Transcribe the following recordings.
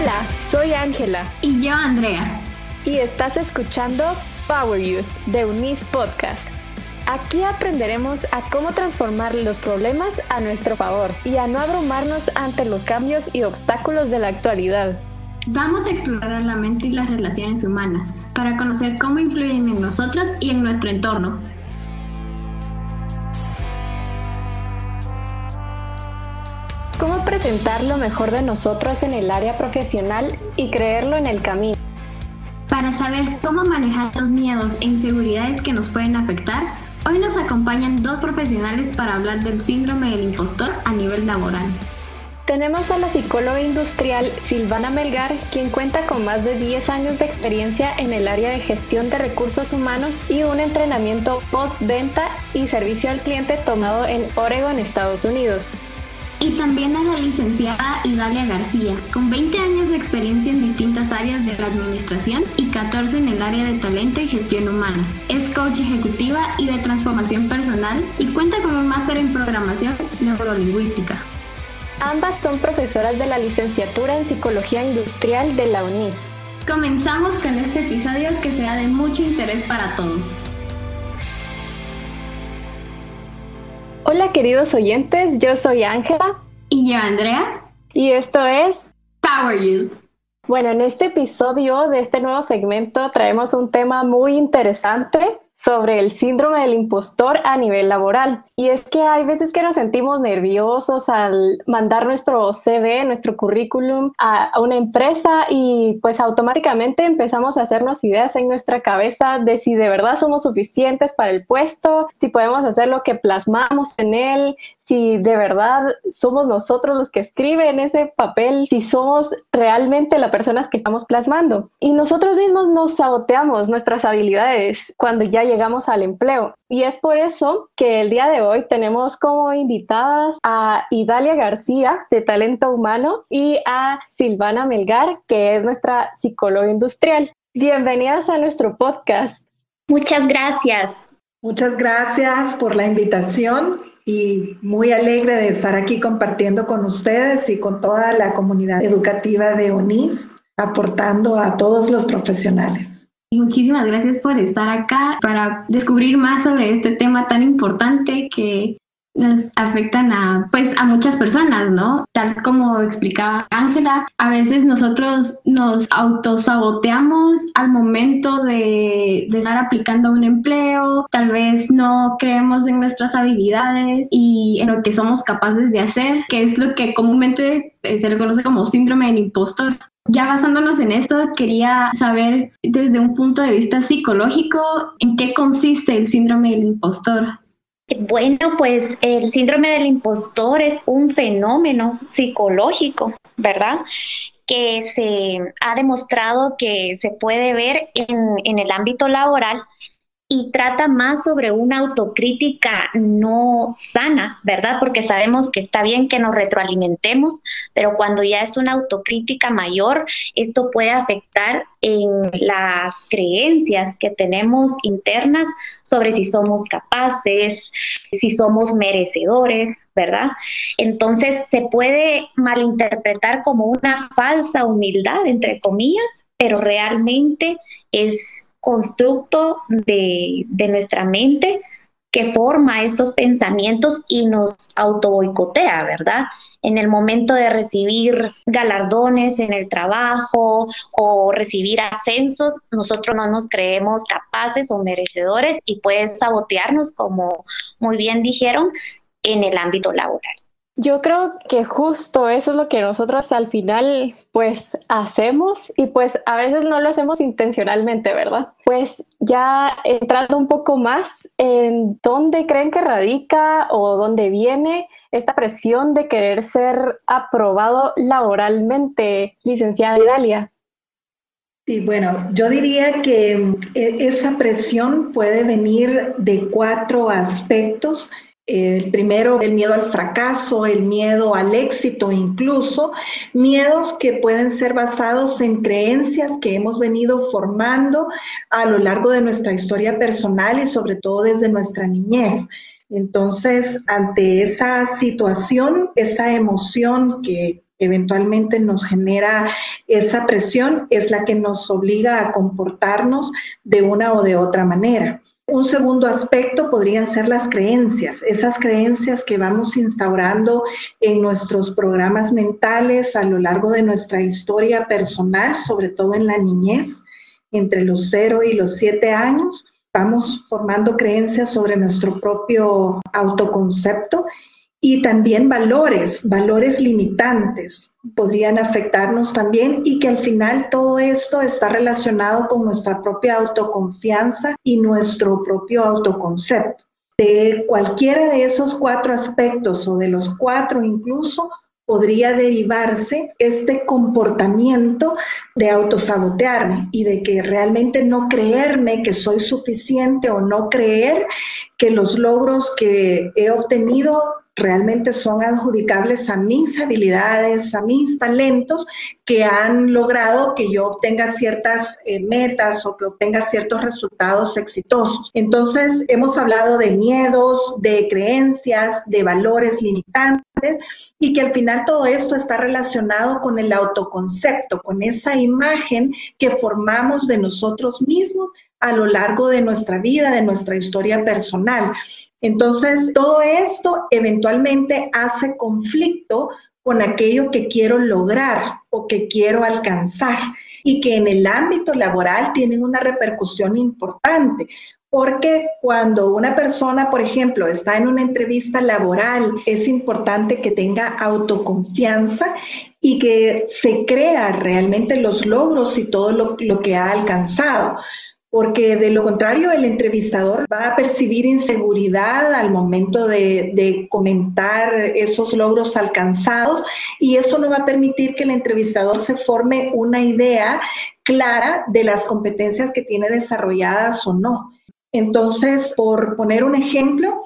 Hola, soy Ángela. Y yo, Andrea. Y estás escuchando Power Youth de Unis Podcast. Aquí aprenderemos a cómo transformar los problemas a nuestro favor y a no abrumarnos ante los cambios y obstáculos de la actualidad. Vamos a explorar la mente y las relaciones humanas para conocer cómo influyen en nosotros y en nuestro entorno. Cómo presentar lo mejor de nosotros en el área profesional y creerlo en el camino. Para saber cómo manejar los miedos e inseguridades que nos pueden afectar, hoy nos acompañan dos profesionales para hablar del síndrome del impostor a nivel laboral. Tenemos a la psicóloga industrial Silvana Melgar, quien cuenta con más de 10 años de experiencia en el área de gestión de recursos humanos y un entrenamiento post-venta y servicio al cliente tomado en Oregon, Estados Unidos. Y también a la licenciada Idalia García, con 20 años de experiencia en distintas áreas de la administración y 14 en el área de talento y gestión humana. Es coach ejecutiva y de transformación personal y cuenta con un máster en programación neurolingüística. Ambas son profesoras de la licenciatura en Psicología Industrial de la UNIS. Comenzamos con este episodio que será de mucho interés para todos. Hola queridos oyentes, yo soy Ángela. Y yo Andrea. Y esto es Power You. Bueno, en este episodio de este nuevo segmento traemos un tema muy interesante sobre el síndrome del impostor a nivel laboral. Y es que hay veces que nos sentimos nerviosos al mandar nuestro CV, nuestro currículum a, una empresa y pues automáticamente empezamos a hacernos ideas en nuestra cabeza de si de verdad somos suficientes para el puesto, si podemos hacer lo que plasmamos en él, si de verdad somos nosotros los que escriben ese papel, si somos realmente las personas que estamos plasmando. Y nosotros mismos nos saboteamos nuestras habilidades cuando ya llegamos al empleo. Y es por eso que el día de hoy tenemos como invitadas a Idalia García, de Talento Humano, y a Silvana Melgar, que es nuestra psicóloga industrial. Bienvenidas a nuestro podcast. Muchas gracias. Muchas gracias por la invitación y muy alegre de estar aquí compartiendo con ustedes y con toda la comunidad educativa de UNIS, aportando a todos los profesionales. Muchísimas gracias por estar acá para descubrir más sobre este tema tan importante que nos afectan a pues a muchas personas, ¿no? Tal como explicaba Ángela, a veces nosotros nos autosaboteamos al momento de, de, estar aplicando un empleo, tal vez no creemos en nuestras habilidades y en lo que somos capaces de hacer, que es lo que comúnmente eh, se le conoce como síndrome del impostor. Ya basándonos en esto, quería saber desde un punto de vista psicológico en qué consiste el síndrome del impostor. Bueno, pues el síndrome del impostor es un fenómeno psicológico, ¿verdad? que se ha demostrado que se puede ver en, en el ámbito laboral y trata más sobre una autocrítica no sana, ¿verdad? Porque sabemos que está bien que nos retroalimentemos, pero cuando ya es una autocrítica mayor, esto puede afectar en las creencias que tenemos internas sobre si somos capaces, si somos merecedores, ¿verdad? Entonces se puede malinterpretar como una falsa humildad, entre comillas, pero realmente es constructo de, nuestra mente que forma estos pensamientos y nos auto boicotea, ¿verdad? En el momento de recibir galardones en el trabajo o recibir ascensos, nosotros no nos creemos capaces o merecedores y puede sabotearnos, como muy bien dijeron, en el ámbito laboral. Yo creo que justo eso es lo que nosotros al final pues hacemos y pues a veces no lo hacemos intencionalmente, ¿verdad? Pues ya entrando un poco más en dónde creen que radica o dónde viene esta presión de querer ser aprobado laboralmente, licenciada Idalia. Sí, bueno, yo diría que eh, esa presión puede venir de cuatro aspectos el primero, el miedo al fracaso, el miedo al éxito incluso, miedos que pueden ser basados en creencias que hemos venido formando a lo largo de nuestra historia personal y sobre todo desde nuestra niñez. Entonces, ante esa situación, esa emoción que eventualmente nos genera esa presión es la que nos obliga a comportarnos de una o de otra manera. Un segundo aspecto podrían ser las creencias, esas creencias que vamos instaurando en nuestros programas mentales a lo largo de nuestra historia personal, sobre todo en la niñez, entre los 0 y los 7 años. Vamos formando creencias sobre nuestro propio autoconcepto y también valores, valores limitantes podrían afectarnos también y que al final todo esto está relacionado con nuestra propia autoconfianza y nuestro propio autoconcepto. De cualquiera de esos cuatro aspectos o de los cuatro incluso podría derivarse este comportamiento de autosabotearme y de que realmente no creerme que soy suficiente o no creer que los logros que he obtenido realmente son adjudicables a mis habilidades, a mis talentos que han logrado que yo obtenga ciertas eh, metas o que obtenga ciertos resultados exitosos. Entonces, hemos hablado de miedos, de creencias, de valores limitantes y que al final todo esto está relacionado con el autoconcepto, con esa imagen que formamos de nosotros mismos a lo largo de nuestra vida, de nuestra historia personal. Entonces, todo esto eventualmente hace conflicto con aquello que quiero lograr o que quiero alcanzar y que en el ámbito laboral tienen una repercusión importante. Porque cuando una persona, por ejemplo, está en una entrevista laboral, es importante que tenga autoconfianza y que se crea realmente los logros y todo lo, lo que ha alcanzado porque de lo contrario el entrevistador va a percibir inseguridad al momento de, comentar esos logros alcanzados y eso no va a permitir que el entrevistador se forme una idea clara de las competencias que tiene desarrolladas o no. Entonces, por poner un ejemplo,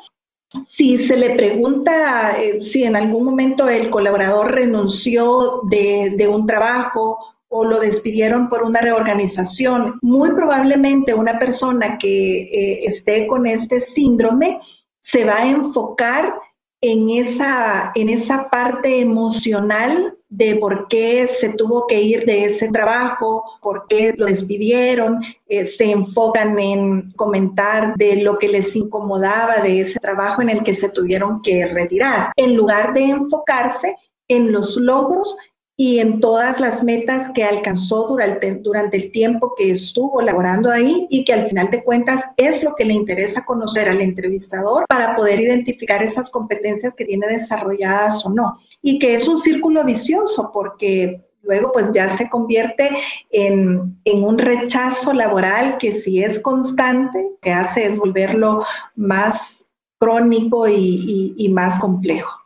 si se le pregunta eh, si en algún momento el colaborador renunció de, de un trabajo o lo despidieron por una reorganización. Muy probablemente una persona que eh, esté con este síndrome se va a enfocar en esa, en esa parte emocional de por qué se tuvo que ir de ese trabajo, por qué lo despidieron, eh, se enfocan en comentar de lo que les incomodaba de ese trabajo en el que se tuvieron que retirar, en lugar de enfocarse en los logros y en todas las metas que alcanzó durante, el tiempo que estuvo laborando ahí y que al final de cuentas es lo que le interesa conocer al entrevistador para poder identificar esas competencias que tiene desarrolladas o no. Y que es un círculo vicioso porque luego pues ya se convierte en, un rechazo laboral que si es constante, que hace es volverlo más crónico y más complejo.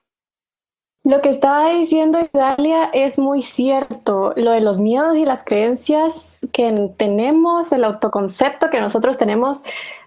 Lo que estaba diciendo Italia es muy cierto. Lo de los miedos y las creencias que tenemos, el autoconcepto que nosotros tenemos,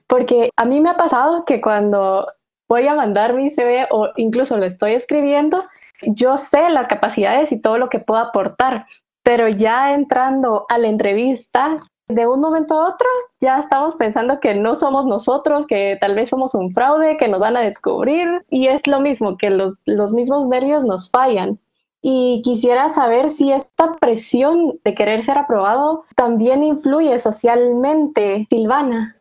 porque a mí me ha pasado que cuando voy a mandar mi CV o incluso lo estoy escribiendo, yo sé las capacidades y todo lo que puedo aportar, pero ya entrando a la entrevista, de un momento a otro ya estamos pensando que no somos nosotros, que tal vez somos un fraude, que nos van a descubrir y es lo mismo, que los, los mismos nervios nos fallan. Y quisiera saber si esta presión de querer ser aprobado también influye socialmente, Silvana.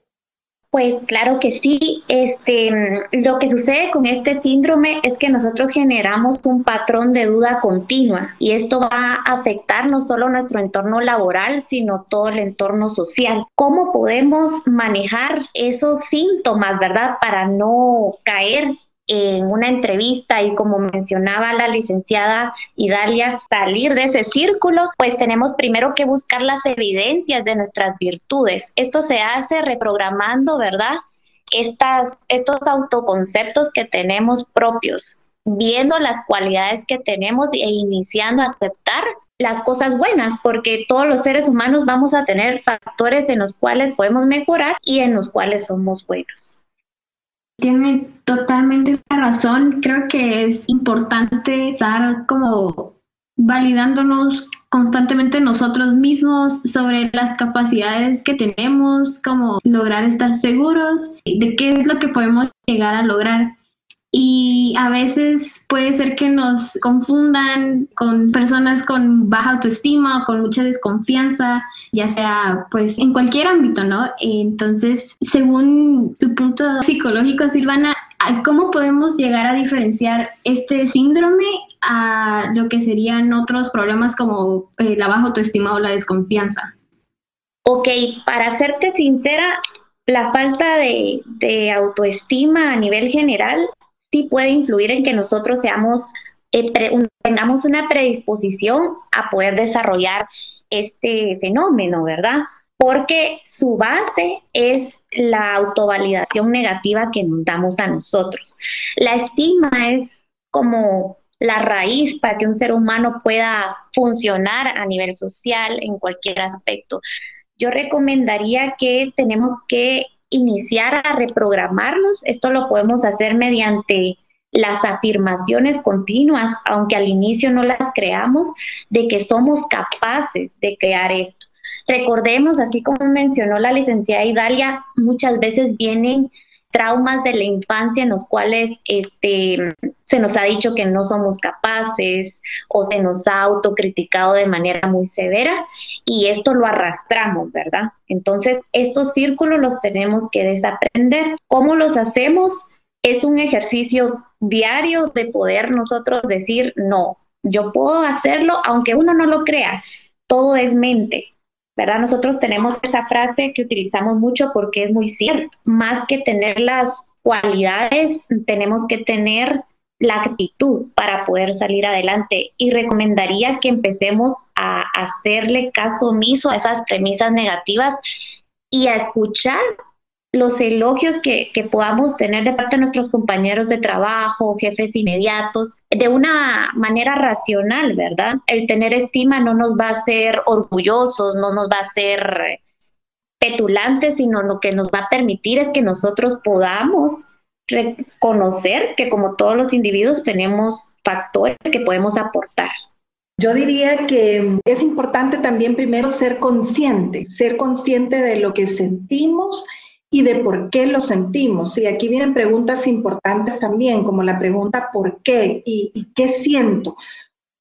Pues claro que sí. Este, lo que sucede con este síndrome es que nosotros generamos un patrón de duda continua y esto va a afectar no solo nuestro entorno laboral, sino todo el entorno social. ¿Cómo podemos manejar esos síntomas, verdad, para no caer en una entrevista y como mencionaba la licenciada Idalia, salir de ese círculo, pues tenemos primero que buscar las evidencias de nuestras virtudes. Esto se hace reprogramando, ¿verdad? Estos autoconceptos que tenemos propios, viendo las cualidades que tenemos e iniciando a aceptar las cosas buenas, porque todos los seres humanos vamos a tener factores en los cuales podemos mejorar y en los cuales somos buenos. Tiene totalmente esa razón. Creo que es importante estar como validándonos constantemente nosotros mismos sobre las capacidades que tenemos, como lograr estar seguros de qué es lo que podemos llegar a lograr. Y a veces puede ser que nos confundan con personas con baja autoestima o con mucha desconfianza, ya sea pues en cualquier ámbito, ¿no? Entonces, según tu punto psicológico, Silvana, ¿cómo podemos llegar a diferenciar este síndrome a lo que serían otros problemas como eh, la baja autoestima o la desconfianza? Ok, para serte sincera, la falta de, de autoestima a nivel general sí puede influir en que nosotros seamos, eh, tengamos una predisposición a poder desarrollar este fenómeno, ¿verdad? Porque su base es la autovalidación negativa que nos damos a nosotros. La estima es como la raíz para que un ser humano pueda funcionar a nivel social en cualquier aspecto. Yo recomendaría que tenemos que iniciar a reprogramarnos. Esto lo podemos hacer mediante las afirmaciones continuas, aunque al inicio no las creamos, de que somos capaces de crear esto. Recordemos, así como mencionó la licenciada Idalia, muchas veces vienen traumas de la infancia en los cuales este, se nos ha dicho que no somos capaces o se nos ha autocriticado de manera muy severa y esto lo arrastramos, ¿verdad? Entonces, estos círculos los tenemos que desaprender. ¿Cómo los hacemos? Es un ejercicio diario de poder nosotros decir, no, yo puedo hacerlo aunque uno no lo crea, todo es mente. ¿Verdad? Nosotros tenemos esa frase que utilizamos mucho porque es muy cierto. Más que tener las cualidades, tenemos que tener la actitud para poder salir adelante y recomendaría que empecemos a hacerle caso omiso a esas premisas negativas y a escuchar los elogios que, podamos tener de parte de nuestros compañeros de trabajo, jefes inmediatos, de una manera racional, ¿verdad? El tener estima no nos va a hacer orgullosos, no nos va a hacer petulantes, sino lo que nos va a permitir es que nosotros podamos reconocer que como todos los individuos tenemos factores que podemos aportar. Yo diría que es importante también primero ser consciente, ser consciente de lo que sentimos y de por qué lo sentimos. Y aquí vienen preguntas importantes también, como la pregunta ¿por qué? y, qué siento?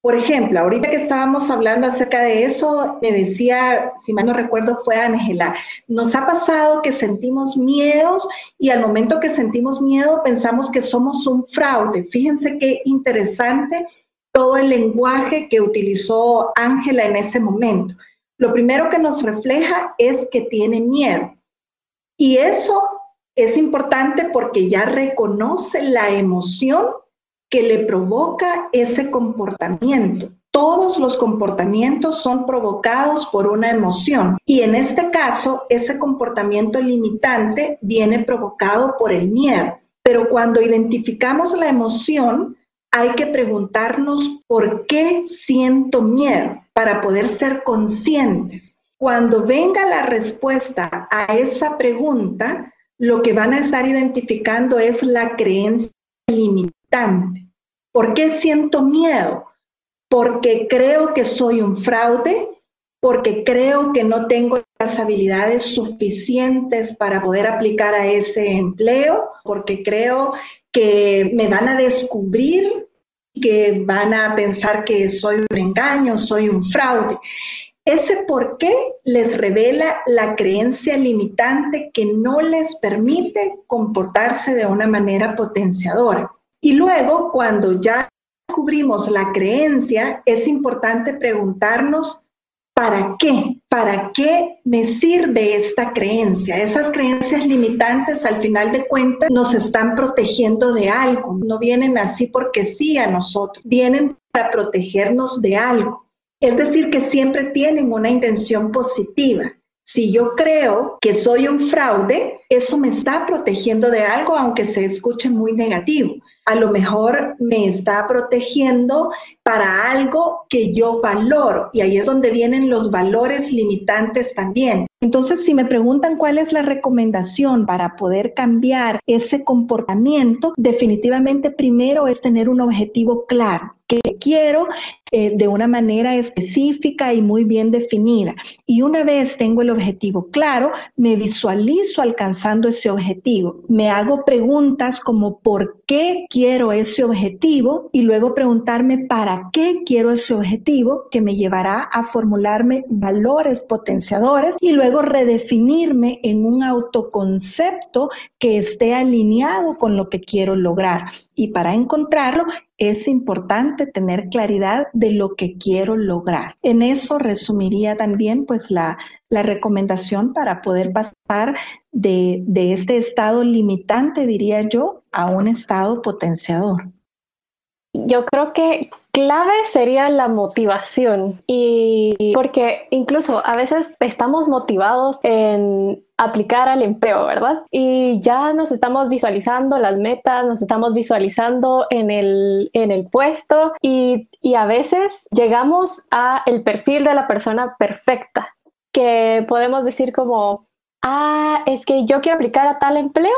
Por ejemplo, ahorita que estábamos hablando acerca de eso, me decía, si mal no recuerdo, fue Ángela, nos ha pasado que sentimos miedos y al momento que sentimos miedo pensamos que somos un fraude. Fíjense qué interesante todo el lenguaje que utilizó Ángela en ese momento. Lo primero que nos refleja es que tiene miedo. Y eso es importante porque ya reconoce la emoción que le provoca ese comportamiento. Todos los comportamientos son provocados por una emoción y en este caso ese comportamiento limitante viene provocado por el miedo. Pero cuando identificamos la emoción, hay que preguntarnos por qué siento miedo para poder ser conscientes. Cuando venga la respuesta a esa pregunta, lo que van a estar identificando es la creencia limitante. ¿Por qué siento miedo? Porque creo que soy un fraude, porque creo que no tengo las habilidades suficientes para poder aplicar a ese empleo, porque creo que me van a descubrir, que van a pensar que soy un engaño, soy un fraude. Ese por qué les revela la creencia limitante que no les permite comportarse de una manera potenciadora. Y luego, cuando ya descubrimos la creencia, es importante preguntarnos, ¿para qué? ¿Para qué me sirve esta creencia? Esas creencias limitantes, al final de cuentas, nos están protegiendo de algo. No vienen así porque sí a nosotros, vienen para protegernos de algo. Es decir, que siempre tienen una intención positiva. Si yo creo que soy un fraude, eso me está protegiendo de algo, aunque se escuche muy negativo. A lo mejor me está protegiendo para algo que yo valoro. Y ahí es donde vienen los valores limitantes también. Entonces, si me preguntan cuál es la recomendación para poder cambiar ese comportamiento, definitivamente primero es tener un objetivo claro que quiero eh, de una manera específica y muy bien definida. Y una vez tengo el objetivo claro, me visualizo alcanzando ese objetivo. Me hago preguntas como ¿por qué quiero ese objetivo y luego preguntarme para qué quiero ese objetivo que me llevará a formularme valores potenciadores y luego redefinirme en un autoconcepto que esté alineado con lo que quiero lograr. Y para encontrarlo es importante tener claridad de lo que quiero lograr. En eso resumiría también pues la, recomendación para poder pasar de este estado limitante, diría yo, a un estado potenciador. Yo creo que clave sería la motivación y porque incluso a veces estamos motivados en aplicar al empleo, ¿verdad? Y ya nos estamos visualizando las metas, nos estamos visualizando en el, en el puesto y, y a veces llegamos a el perfil de la persona perfecta que podemos decir como, ah, es que yo quiero aplicar a tal empleo,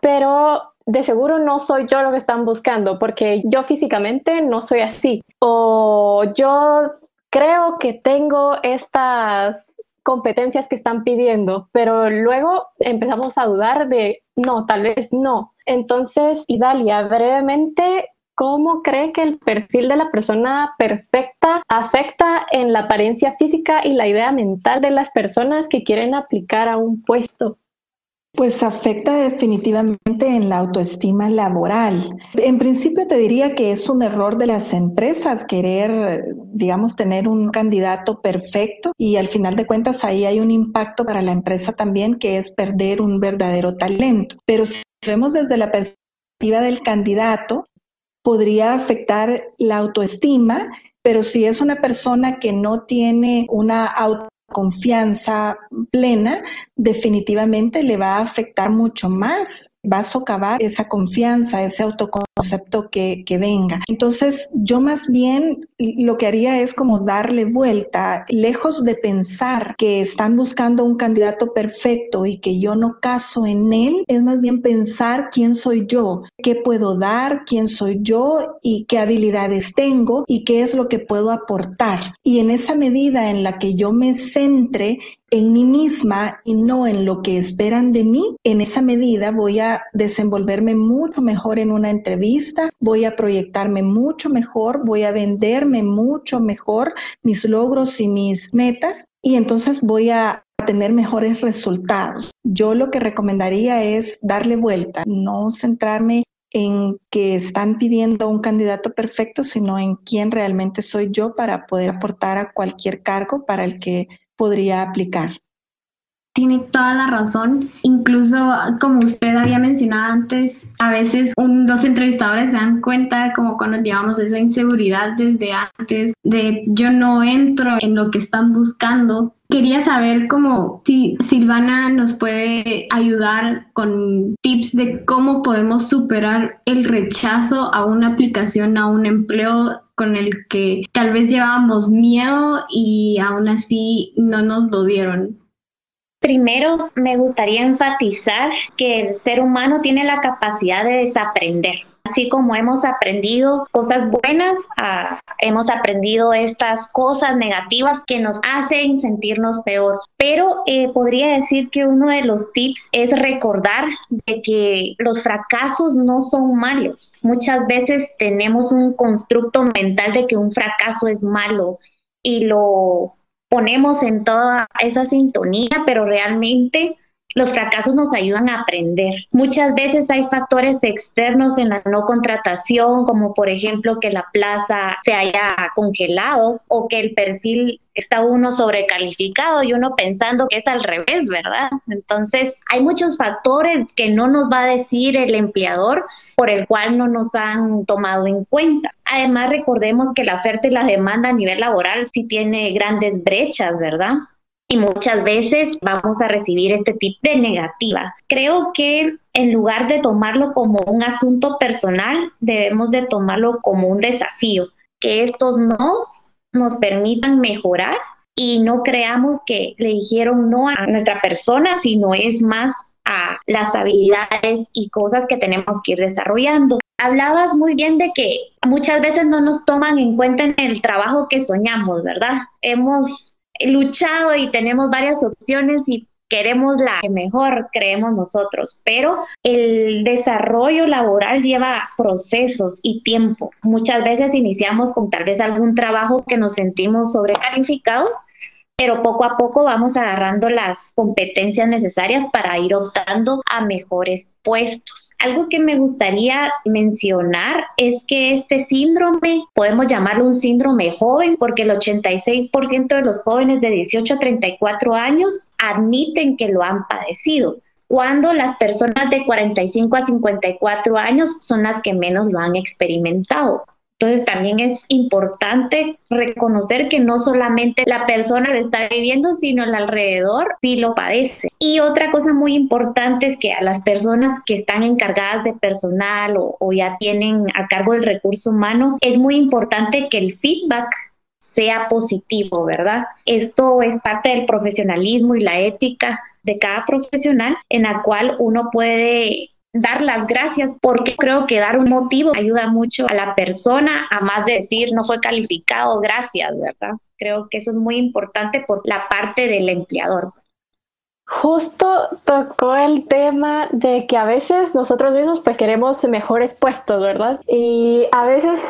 pero de seguro no soy yo lo que están buscando, porque yo físicamente no soy así. O yo creo que tengo estas competencias que están pidiendo, pero luego empezamos a dudar de, no, tal vez no. Entonces, Idalia, brevemente, ¿cómo cree que el perfil de la persona perfecta afecta en la apariencia física y la idea mental de las personas que quieren aplicar a un puesto? Pues afecta definitivamente en la autoestima laboral. En principio te diría que es un error de las empresas querer, digamos, tener un candidato perfecto y al final de cuentas ahí hay un impacto para la empresa también que es perder un verdadero talento. Pero si vemos desde la perspectiva del candidato, podría afectar la autoestima, pero si es una persona que no tiene una auto confianza plena, definitivamente le va a afectar mucho más, va a socavar esa confianza, ese autoconcepto que, que venga. Entonces, yo más bien lo que haría es como darle vuelta, lejos de pensar que están buscando un candidato perfecto y que yo no caso en él, es más bien pensar quién soy yo, qué puedo dar, quién soy yo y qué habilidades tengo y qué es lo que puedo aportar. Y en esa medida en la que yo me centre en mí misma y no en lo que esperan de mí, en esa medida voy a desenvolverme mucho mejor en una entrevista, voy a proyectarme mucho mejor, voy a venderme mucho mejor mis logros y mis metas y entonces voy a tener mejores resultados. Yo lo que recomendaría es darle vuelta, no centrarme en que están pidiendo un candidato perfecto, sino en quién realmente soy yo para poder aportar a cualquier cargo para el que podría aplicar. Tiene toda la razón. Incluso, como usted había mencionado antes, a veces los entrevistadores se dan cuenta como cuando llevamos esa inseguridad desde antes de yo no entro en lo que están buscando. Quería saber cómo si Silvana nos puede ayudar con tips de cómo podemos superar el rechazo a una aplicación, a un empleo con el que tal vez llevábamos miedo y aún así no nos lo dieron. Primero, me gustaría enfatizar que el ser humano tiene la capacidad de desaprender. Así como hemos aprendido cosas buenas, ah, hemos aprendido estas cosas negativas que nos hacen sentirnos peor. Pero eh, podría decir que uno de los tips es recordar de que los fracasos no son malos. Muchas veces tenemos un constructo mental de que un fracaso es malo y lo ponemos en toda esa sintonía, pero realmente los fracasos nos ayudan a aprender. Muchas veces hay factores externos en la no contratación, como por ejemplo que la plaza se haya congelado o que el perfil está uno sobrecalificado y uno pensando que es al revés, ¿verdad? Entonces, hay muchos factores que no nos va a decir el empleador por el cual no nos han tomado en cuenta. Además, recordemos que la oferta y la demanda a nivel laboral sí tiene grandes brechas, ¿verdad? Y muchas veces vamos a recibir este tipo de negativa. Creo que en lugar de tomarlo como un asunto personal, debemos de tomarlo como un desafío, que estos nos nos permitan mejorar y no creamos que le dijeron no a nuestra persona, sino es más a las habilidades y cosas que tenemos que ir desarrollando. Hablabas muy bien de que muchas veces no nos toman en cuenta en el trabajo que soñamos, ¿verdad? Hemos luchado y tenemos varias opciones y queremos la mejor creemos nosotros, pero el desarrollo laboral lleva procesos y tiempo. Muchas veces iniciamos con tal vez algún trabajo que nos sentimos sobrecalificados pero poco a poco vamos agarrando las competencias necesarias para ir optando a mejores puestos. Algo que me gustaría mencionar es que este síndrome, podemos llamarlo un síndrome joven, porque el 86% de los jóvenes de 18 a 34 años admiten que lo han padecido cuando las personas de 45 a 54 años son las que menos lo han experimentado. Entonces también es importante reconocer que no solamente la persona lo está viviendo, sino el alrededor sí lo padece. Y otra cosa muy importante es que a las personas que están encargadas de personal o, o ya tienen a cargo el recurso humano, es muy importante que el feedback sea positivo, ¿verdad? Esto es parte del profesionalismo y la ética de cada profesional en la cual uno puede dar las gracias porque creo que dar un motivo ayuda mucho a la persona a más de decir no fue calificado, gracias, ¿verdad? Creo que eso es muy importante por la parte del empleador. Justo tocó el tema de que a veces nosotros mismos pues queremos mejores puestos, ¿verdad? Y a veces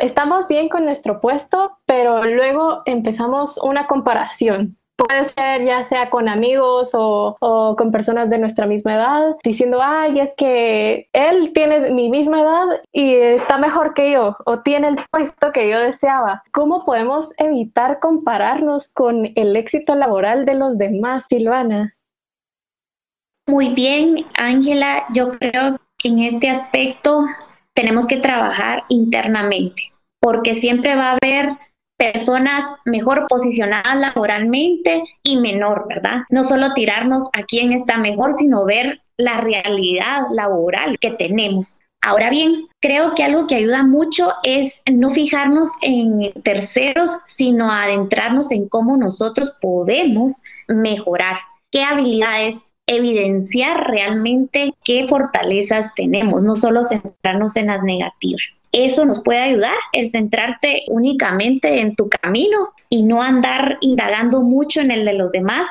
estamos bien con nuestro puesto, pero luego empezamos una comparación Puede ser ya sea con amigos o, con personas de nuestra misma edad, diciendo, ay, es que él tiene mi misma edad y está mejor que yo o tiene el puesto que yo deseaba. ¿Cómo podemos evitar compararnos con el éxito laboral de los demás, Silvana? Muy bien, Ángela, yo creo que en este aspecto tenemos que trabajar internamente, porque siempre va a haber personas mejor posicionadas laboralmente y menor, ¿verdad? No solo tirarnos a quién está mejor, sino ver la realidad laboral que tenemos. Ahora bien, creo que algo que ayuda mucho es no fijarnos en terceros, sino adentrarnos en cómo nosotros podemos mejorar, qué habilidades evidenciar realmente qué fortalezas tenemos, no solo centrarnos en las negativas. Eso nos puede ayudar, el centrarte únicamente en tu camino y no andar indagando mucho en el de los demás,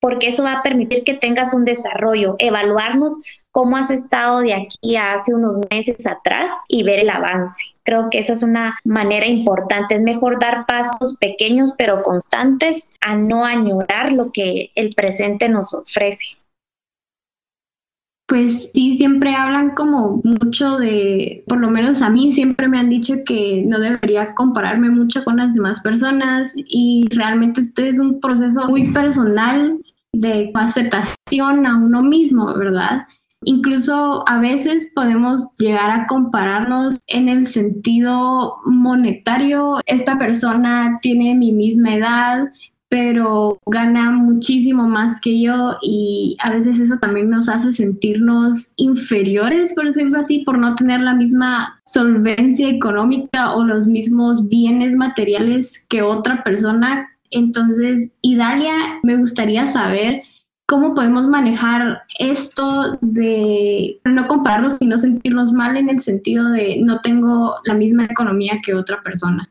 porque eso va a permitir que tengas un desarrollo, evaluarnos cómo has estado de aquí a hace unos meses atrás y ver el avance. Creo que esa es una manera importante. Es mejor dar pasos pequeños pero constantes a no añorar lo que el presente nos ofrece pues sí, siempre hablan como mucho de, por lo menos a mí siempre me han dicho que no debería compararme mucho con las demás personas y realmente este es un proceso muy personal de aceptación a uno mismo, ¿verdad? Incluso a veces podemos llegar a compararnos en el sentido monetario. Esta persona tiene mi misma edad, pero gana muchísimo más que yo y a veces eso también nos hace sentirnos inferiores, por decirlo así, por no tener la misma solvencia económica o los mismos bienes materiales que otra persona. Entonces, Idalia, me gustaría saber cómo podemos manejar esto de no compararnos y no sentirnos mal en el sentido de no tengo la misma economía que otra persona.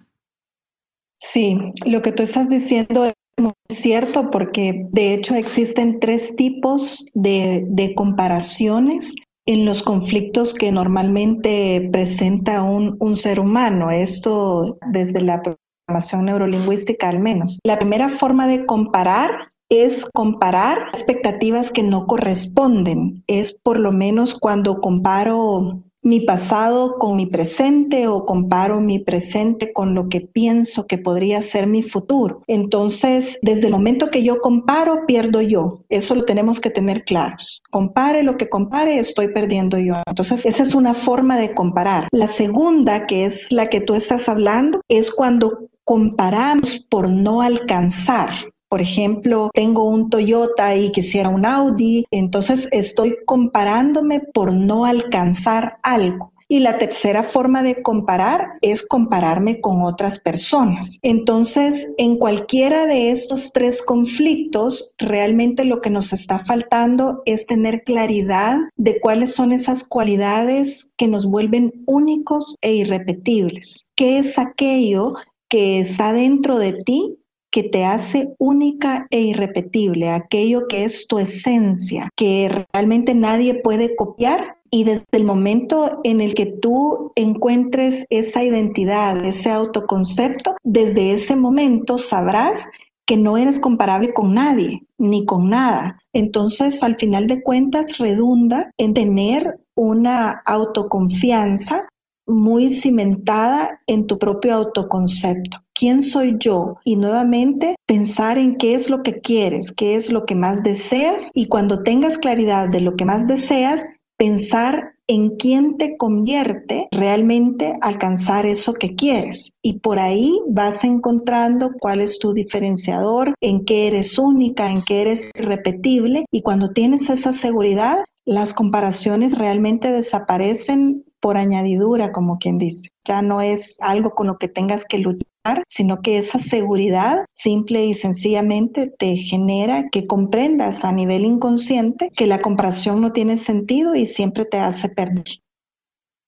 Sí, lo que tú estás diciendo muy cierto, porque de hecho existen tres tipos de, de comparaciones en los conflictos que normalmente presenta un, un, ser humano. Esto desde la programación neurolingüística al menos. La primera forma de comparar es comparar expectativas que no corresponden. Es por lo menos cuando comparo mi pasado con mi presente o comparo mi presente con lo que pienso que podría ser mi futuro. Entonces, desde el momento que yo comparo, pierdo yo. Eso lo tenemos que tener claros. Compare lo que compare, estoy perdiendo yo. Entonces, esa es una forma de comparar. La segunda, que es la que tú estás hablando, es cuando comparamos por no alcanzar. Por ejemplo, tengo un Toyota y quisiera un Audi, entonces estoy comparándome por no alcanzar algo. Y la tercera forma de comparar es compararme con otras personas. Entonces, en cualquiera de estos tres conflictos, realmente lo que nos está faltando es tener claridad de cuáles son esas cualidades que nos vuelven únicos e irrepetibles. ¿Qué es aquello que está dentro de ti que te hace única e irrepetible, aquello que es tu esencia, que realmente nadie puede copiar y desde el momento en el que tú encuentres esa identidad, ese autoconcepto, desde ese momento sabrás que no eres comparable con nadie ni con nada. Entonces, al final de cuentas, redunda en tener una autoconfianza muy cimentada en tu propio autoconcepto. ¿Quién soy yo? Y nuevamente pensar en qué es lo que quieres, qué es lo que más deseas y cuando tengas claridad de lo que más deseas, pensar en quién te convierte realmente alcanzar eso que quieres. Y por ahí vas encontrando cuál es tu diferenciador, en qué eres única, en qué eres irrepetible. Y cuando tienes esa seguridad, las comparaciones realmente desaparecen por añadidura, como quien dice. Ya no es algo con lo que tengas que luchar, sino que esa seguridad simple y sencillamente te genera que comprendas a nivel inconsciente que la comparación no tiene sentido y siempre te hace perder.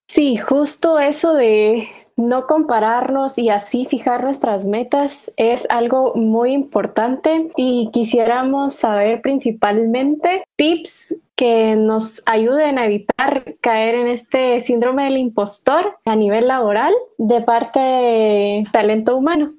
Sí, justo eso de no compararnos y así fijar nuestras metas es algo muy importante y quisiéramos saber principalmente tips que nos ayuden a evitar caer en este síndrome del impostor a nivel laboral de parte de talento humano.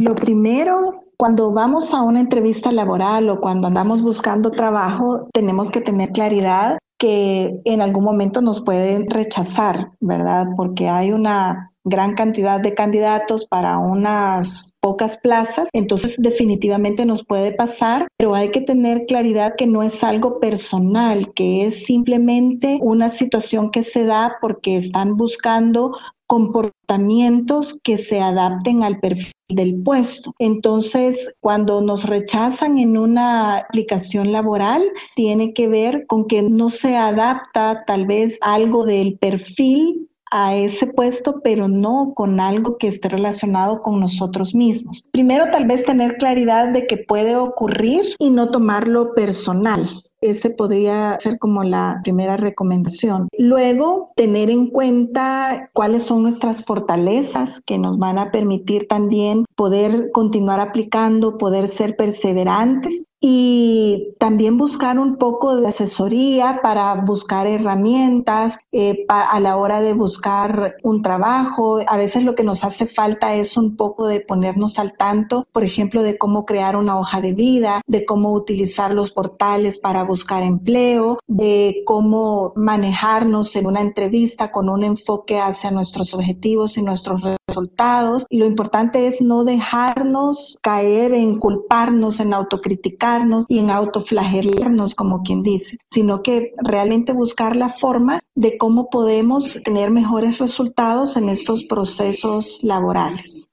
Lo primero cuando vamos a una entrevista laboral o cuando andamos buscando trabajo, tenemos que tener claridad que en algún momento nos pueden rechazar, ¿verdad? Porque hay una gran cantidad de candidatos para unas pocas plazas, entonces definitivamente nos puede pasar, pero hay que tener claridad que no es algo personal, que es simplemente una situación que se da porque están buscando comportamientos que se adapten al perfil del puesto. Entonces, cuando nos rechazan en una aplicación laboral, tiene que ver con que no se adapta tal vez algo del perfil a ese puesto, pero no con algo que esté relacionado con nosotros mismos. Primero, tal vez tener claridad de que puede ocurrir y no tomarlo personal. Ese podría ser como la primera recomendación. Luego, tener en cuenta cuáles son nuestras fortalezas que nos van a permitir también poder continuar aplicando, poder ser perseverantes y también buscar un poco de asesoría para buscar herramientas eh, a la hora de buscar un trabajo. A veces lo que nos hace falta es un poco de ponernos al tanto, por ejemplo, de cómo crear una hoja de vida, de cómo utilizar los portales para buscar empleo, de cómo manejarnos en una entrevista con un enfoque hacia nuestros objetivos y nuestros resultados. Lo importante es no dejarnos caer en culparnos, en autocriticarnos y en autoflagelarnos, como quien dice, sino que realmente buscar la forma de cómo podemos tener mejores resultados en estos procesos laborales.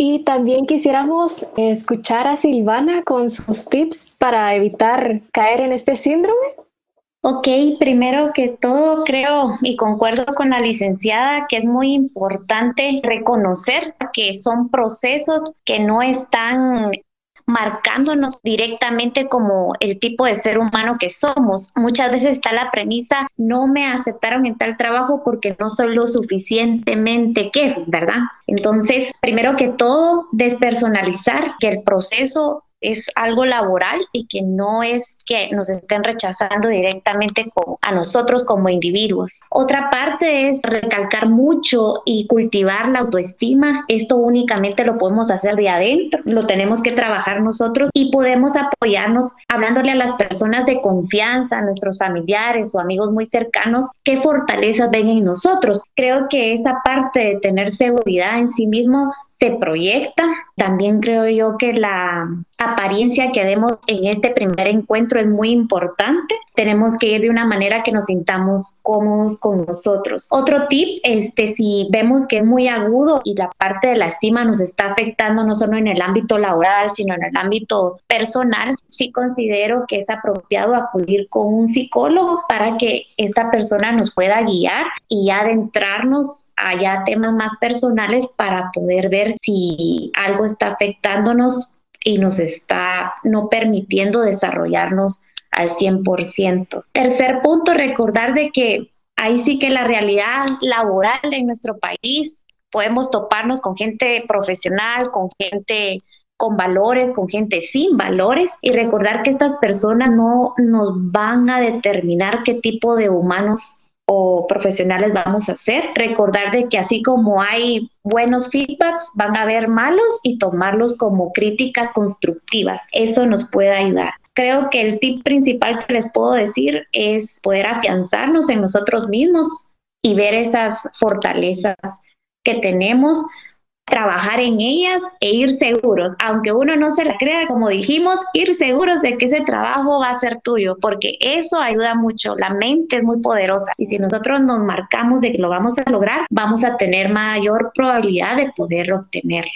Y también quisiéramos escuchar a Silvana con sus tips para evitar caer en este síndrome. Ok, primero que todo creo y concuerdo con la licenciada que es muy importante reconocer que son procesos que no están marcándonos directamente como el tipo de ser humano que somos. Muchas veces está la premisa, no me aceptaron en tal trabajo porque no soy lo suficientemente que, ¿verdad? Entonces, primero que todo, despersonalizar que el proceso es algo laboral y que no es que nos estén rechazando directamente a nosotros como individuos. Otra parte es recalcar mucho y cultivar la autoestima. Esto únicamente lo podemos hacer de adentro, lo tenemos que trabajar nosotros y podemos apoyarnos hablándole a las personas de confianza, a nuestros familiares o amigos muy cercanos, qué fortalezas ven en nosotros. Creo que esa parte de tener seguridad en sí mismo se proyecta. También creo yo que la apariencia que demos en este primer encuentro es muy importante. Tenemos que ir de una manera que nos sintamos cómodos con nosotros. Otro tip, este, si vemos que es muy agudo y la parte de la estima nos está afectando no solo en el ámbito laboral, sino en el ámbito personal, sí considero que es apropiado acudir con un psicólogo para que esta persona nos pueda guiar y adentrarnos allá temas más personales para poder ver si algo está afectándonos y nos está no permitiendo desarrollarnos al 100%. Tercer punto, recordar de que ahí sí que la realidad laboral en nuestro país podemos toparnos con gente profesional, con gente con valores, con gente sin valores y recordar que estas personas no nos van a determinar qué tipo de humanos o profesionales vamos a ser. Recordar de que así como hay buenos feedbacks, van a haber malos y tomarlos como críticas constructivas. Eso nos puede ayudar. Creo que el tip principal que les puedo decir es poder afianzarnos en nosotros mismos y ver esas fortalezas que tenemos trabajar en ellas e ir seguros, aunque uno no se la crea, como dijimos, ir seguros de que ese trabajo va a ser tuyo, porque eso ayuda mucho, la mente es muy poderosa y si nosotros nos marcamos de que lo vamos a lograr, vamos a tener mayor probabilidad de poder obtenerlo.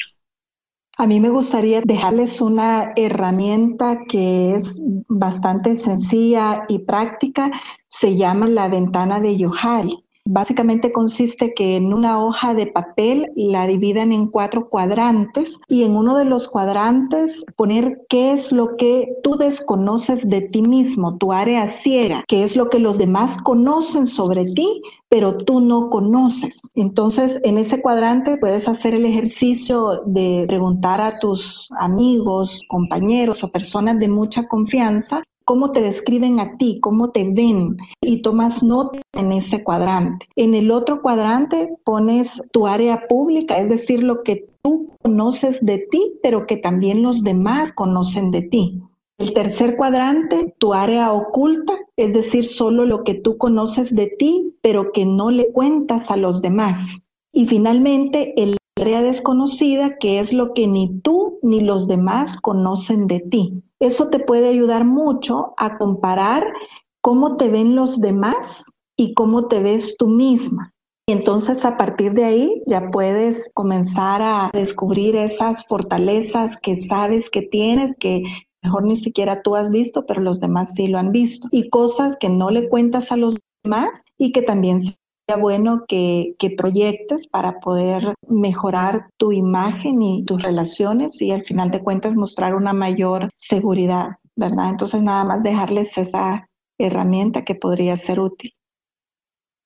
A mí me gustaría dejarles una herramienta que es bastante sencilla y práctica, se llama la ventana de Yohai. Básicamente consiste que en una hoja de papel la dividan en cuatro cuadrantes y en uno de los cuadrantes poner qué es lo que tú desconoces de ti mismo, tu área ciega, qué es lo que los demás conocen sobre ti, pero tú no conoces. Entonces, en ese cuadrante puedes hacer el ejercicio de preguntar a tus amigos, compañeros o personas de mucha confianza cómo te describen a ti, cómo te ven y tomas nota en ese cuadrante. En el otro cuadrante pones tu área pública, es decir, lo que tú conoces de ti, pero que también los demás conocen de ti. El tercer cuadrante, tu área oculta, es decir, solo lo que tú conoces de ti, pero que no le cuentas a los demás. Y finalmente, el área desconocida, que es lo que ni tú ni los demás conocen de ti. Eso te puede ayudar mucho a comparar cómo te ven los demás y cómo te ves tú misma. Entonces a partir de ahí ya puedes comenzar a descubrir esas fortalezas que sabes que tienes, que mejor ni siquiera tú has visto, pero los demás sí lo han visto. Y cosas que no le cuentas a los demás y que también bueno que, que, proyectes para poder mejorar tu imagen y tus relaciones y al final de cuentas mostrar una mayor seguridad, ¿verdad? Entonces nada más dejarles esa herramienta que podría ser útil.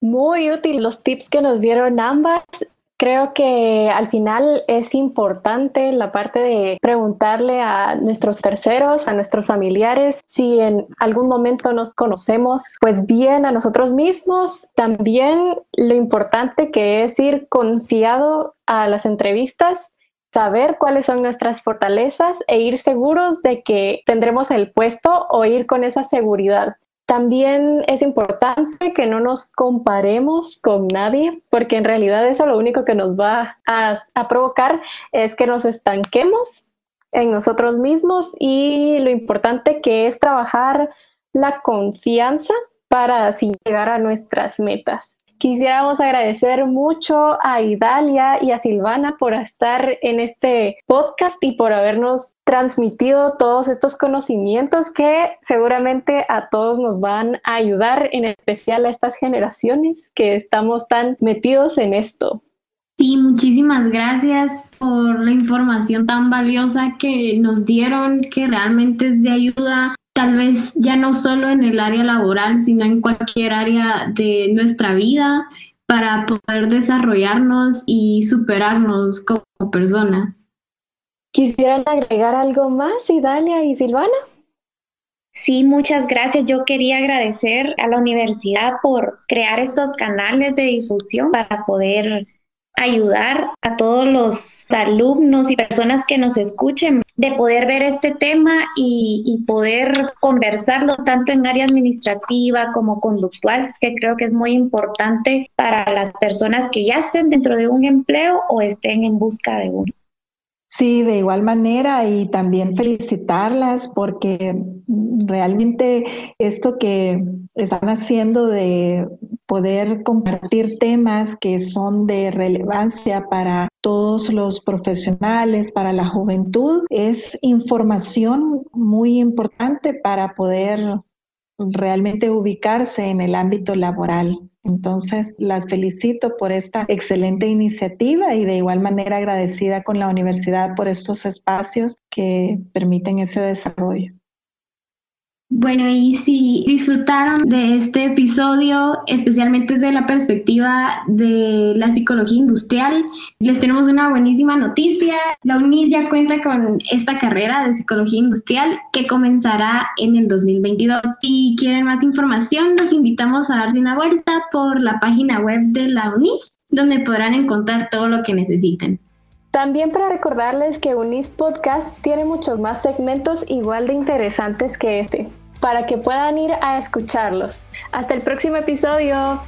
Muy útil los tips que nos dieron ambas Creo que al final es importante la parte de preguntarle a nuestros terceros, a nuestros familiares, si en algún momento nos conocemos, pues bien a nosotros mismos. También lo importante que es ir confiado a las entrevistas saber cuáles son nuestras fortalezas e ir seguros de que tendremos el puesto o ir con esa seguridad. También es importante que no nos comparemos con nadie, porque en realidad eso lo único que nos va a, provocar es que nos estanquemos en nosotros mismos y lo importante que es trabajar la confianza para así llegar a nuestras metas. Quisiéramos agradecer mucho a Idalia y a Silvana por estar en este podcast y por habernos transmitido todos estos conocimientos que seguramente a todos nos van a ayudar, en especial a estas generaciones que estamos tan metidos en esto. Sí, muchísimas gracias por la información tan valiosa que nos dieron, que realmente es de ayuda tal vez ya no solo en el área laboral, sino en cualquier área de nuestra vida para poder desarrollarnos y superarnos como personas. ¿Quisieran agregar algo más, Idalia y Silvana? Sí, muchas gracias. Yo quería agradecer a la universidad por crear estos canales de difusión para poder ayudar a todos los alumnos y personas que nos escuchen de poder ver este tema y, poder conversarlo tanto en área administrativa como conductual, que creo que es muy importante para las personas que ya estén dentro de un empleo o estén en busca de uno. Sí, de igual manera y también felicitarlas porque realmente esto que están haciendo de poder compartir temas que son de relevancia para todos los profesionales, para la juventud, es información muy importante para poder realmente ubicarse en el ámbito laboral. Entonces, las felicito por esta excelente iniciativa y de igual manera agradecida con la universidad por estos espacios que permiten ese desarrollo. Bueno, y si disfrutaron de este episodio, especialmente desde la perspectiva de la psicología industrial, les tenemos una buenísima noticia. La UNIS ya cuenta con esta carrera de psicología industrial que comenzará en el 2022. Si quieren más información, los invitamos a darse una vuelta por la página web de la UNIS, donde podrán encontrar todo lo que necesiten. También para recordarles que Unis Podcast tiene muchos más segmentos igual de interesantes que este, para que puedan ir a escucharlos. Hasta el próximo episodio.